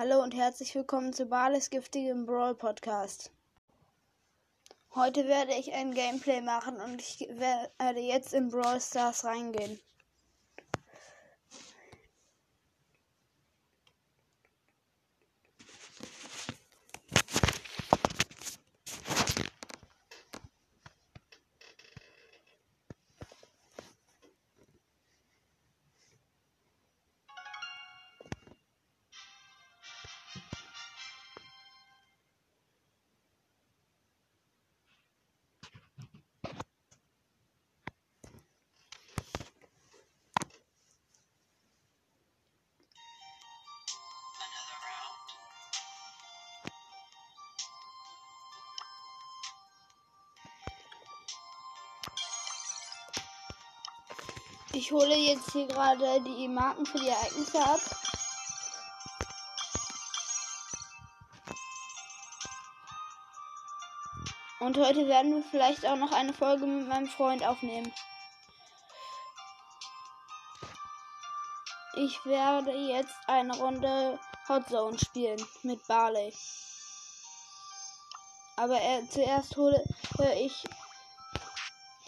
Hallo und herzlich willkommen zu Bales giftigem Brawl Podcast. Heute werde ich ein Gameplay machen und ich werde jetzt in Brawl Stars reingehen. Ich hole jetzt hier gerade die Marken für die Ereignisse ab. Und heute werden wir vielleicht auch noch eine Folge mit meinem Freund aufnehmen. Ich werde jetzt eine Runde Hot Zone spielen mit Barley. Aber äh, zuerst hole ich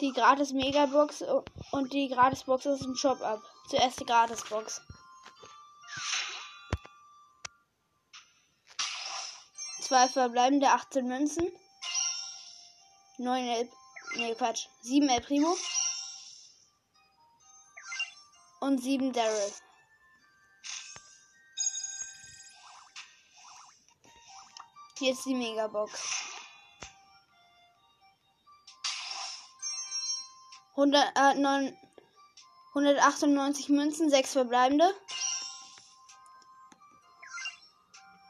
die gratis Megabox und die Gratisbox aus dem Shop ab. Zuerst die Gratisbox. Zwei verbleibende 18 Münzen. 9 El. Nee, Quatsch. 7 El Primo. Und 7 Daryl. Ist die Megabox. 100, äh, 9, 198 Münzen, 6 verbleibende.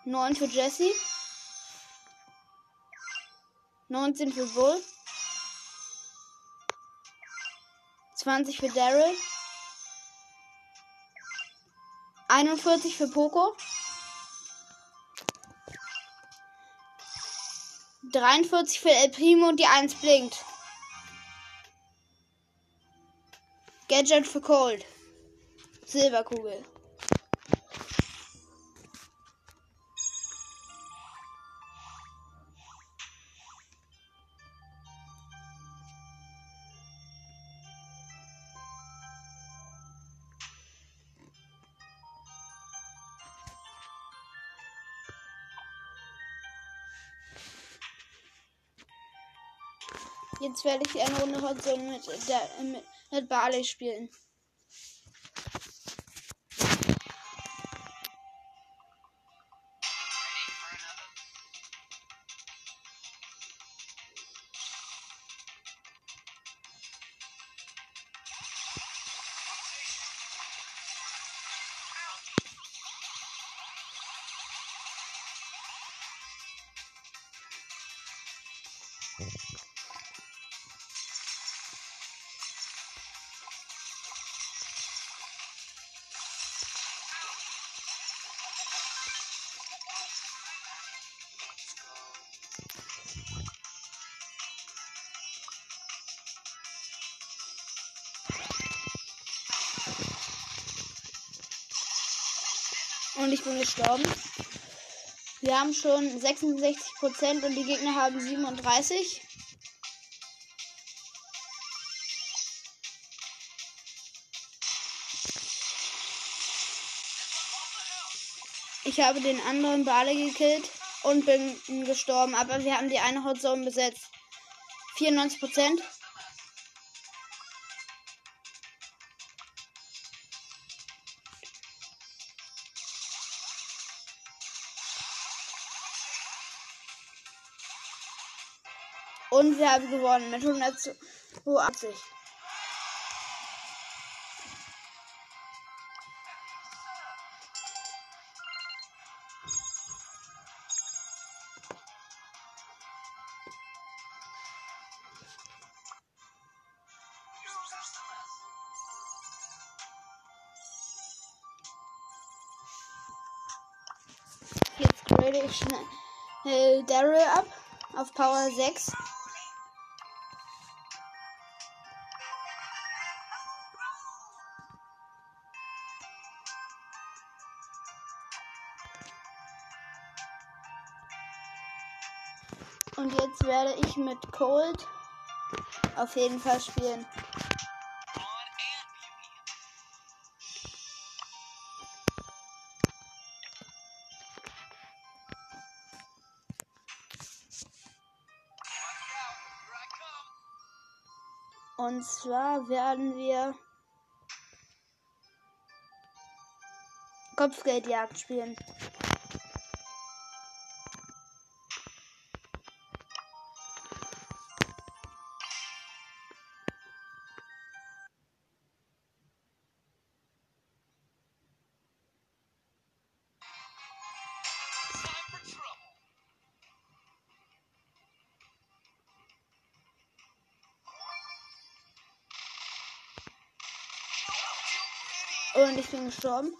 9 für Jesse. 19 für Bull. 20 für Daryl. 41 für Poco. 43 für El Primo und die 1 blinkt. Gadget für Cold. Silberkugel. Jetzt werde ich eine Runde Hot Zone mit, der, mit, mit Barley spielen. Und ich bin gestorben. Wir haben schon 66% und die Gegner haben 37. Ich habe den anderen Bale gekillt und bin gestorben, aber wir haben die eine Hotzone besetzt. 94%. Und wir haben gewonnen mit 182. Jetzt grade ich schnell Daryl ab auf Power 6. werde ich mit Cold auf jeden Fall spielen. Und zwar werden wir Kopfgeldjagd spielen. Und ich bin gestorben.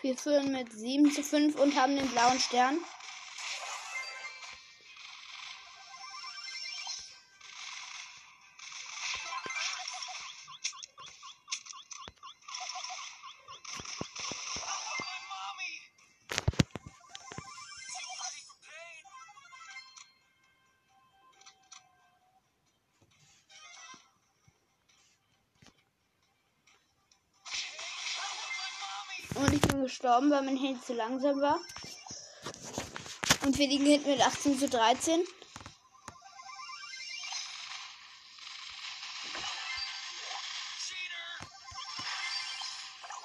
Wir führen mit 7 zu 5 und haben den blauen Stern. Ich bin gestorben, weil mein Handy zu langsam war. Und wir liegen hinten mit 18 zu 13.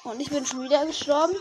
Und ich bin schon wieder gestorben.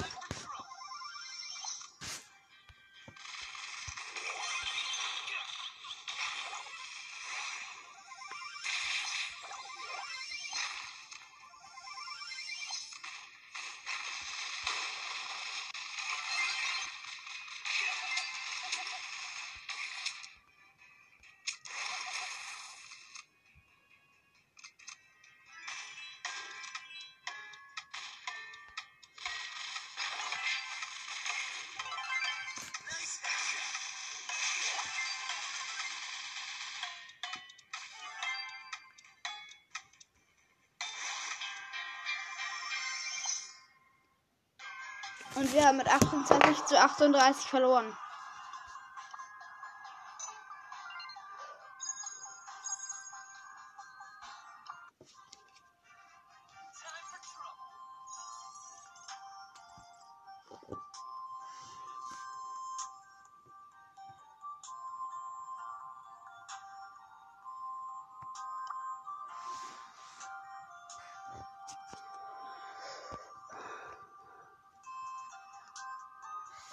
Und wir haben mit 28 zu 38 verloren.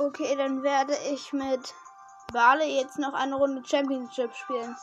Okay, dann werde ich mit Wale jetzt noch eine Runde Championship spielen.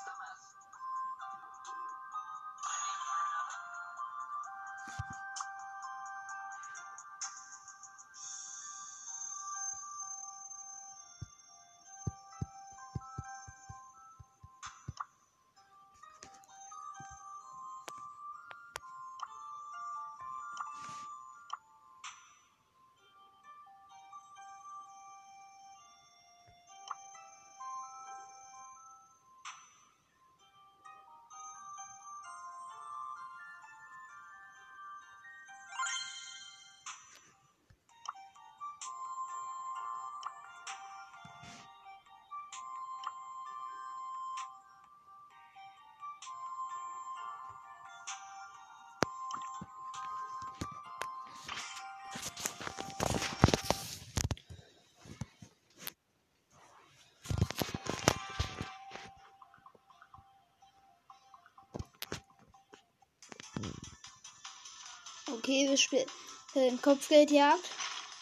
Okay, wir spielen äh, Kopfgeldjagd.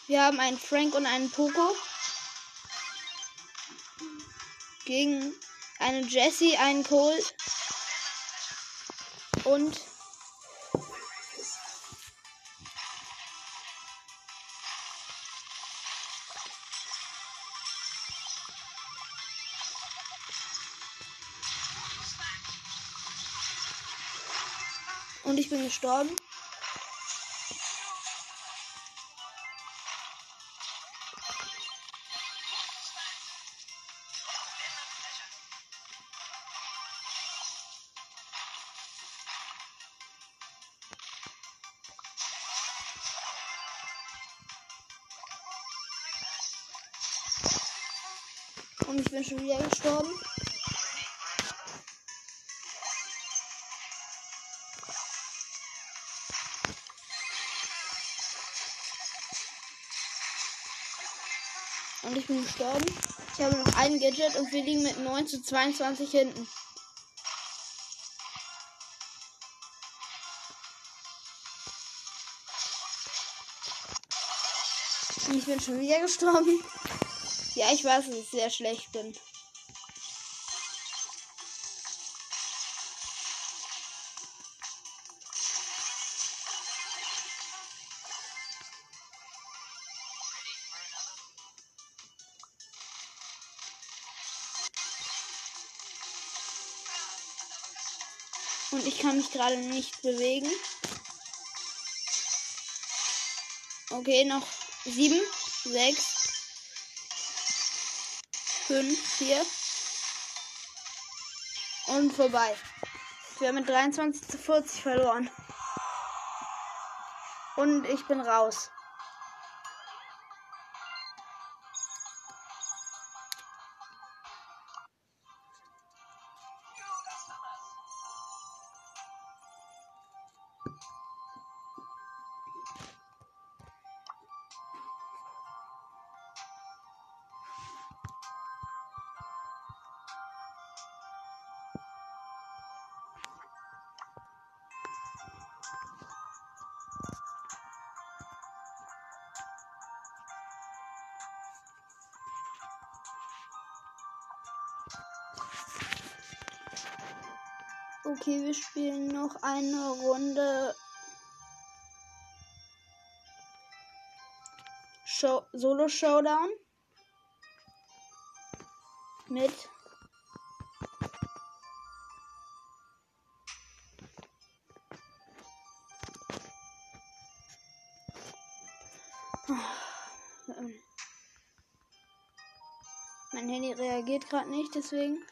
Wir haben einen Frank und einen Poco. Gegen einen Jesse, einen Colt. Und Und ich bin gestorben. Und ich bin schon wieder gestorben. Und ich bin gestorben. Ich habe noch ein Gadget und wir liegen mit 9 zu 22 hinten. Ich bin schon wieder gestorben. Ja, ich weiß, dass ich sehr schlecht bin. Und ich kann mich gerade nicht bewegen. Okay, noch sieben, sechs, fünf, vier. Und vorbei. Wir haben mit 23 zu 40 verloren. Und ich bin raus. Okay, wir spielen noch eine Runde. Show Solo Showdown mit Mein Handy reagiert gerade nicht, deswegen.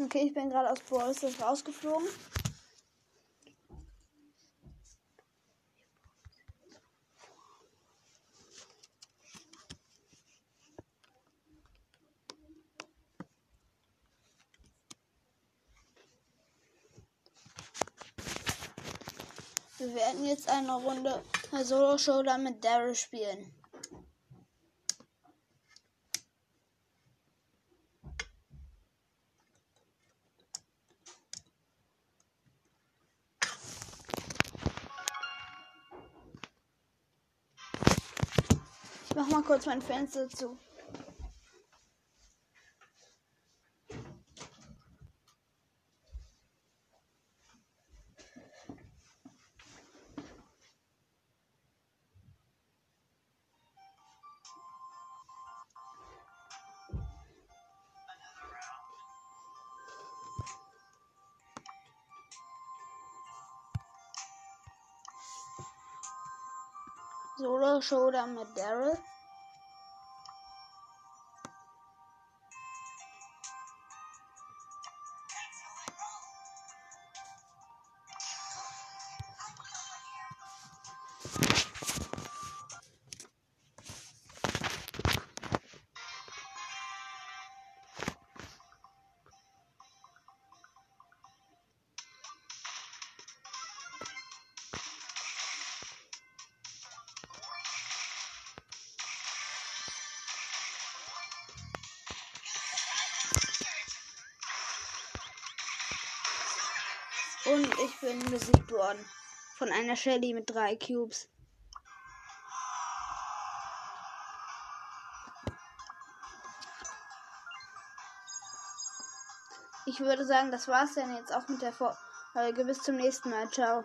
Okay, ich bin gerade aus Brawl rausgeflogen. Wir werden jetzt eine Runde Solo Showdown mit Daryl spielen. Mach mal kurz mein Fenster zu. Solo Showdown mit Daryl. Und ich bin besiegt worden. Von einer Shelly mit drei Cubes. Ich würde sagen, das war's dann jetzt auch mit der Folge. Bis zum nächsten Mal. Ciao.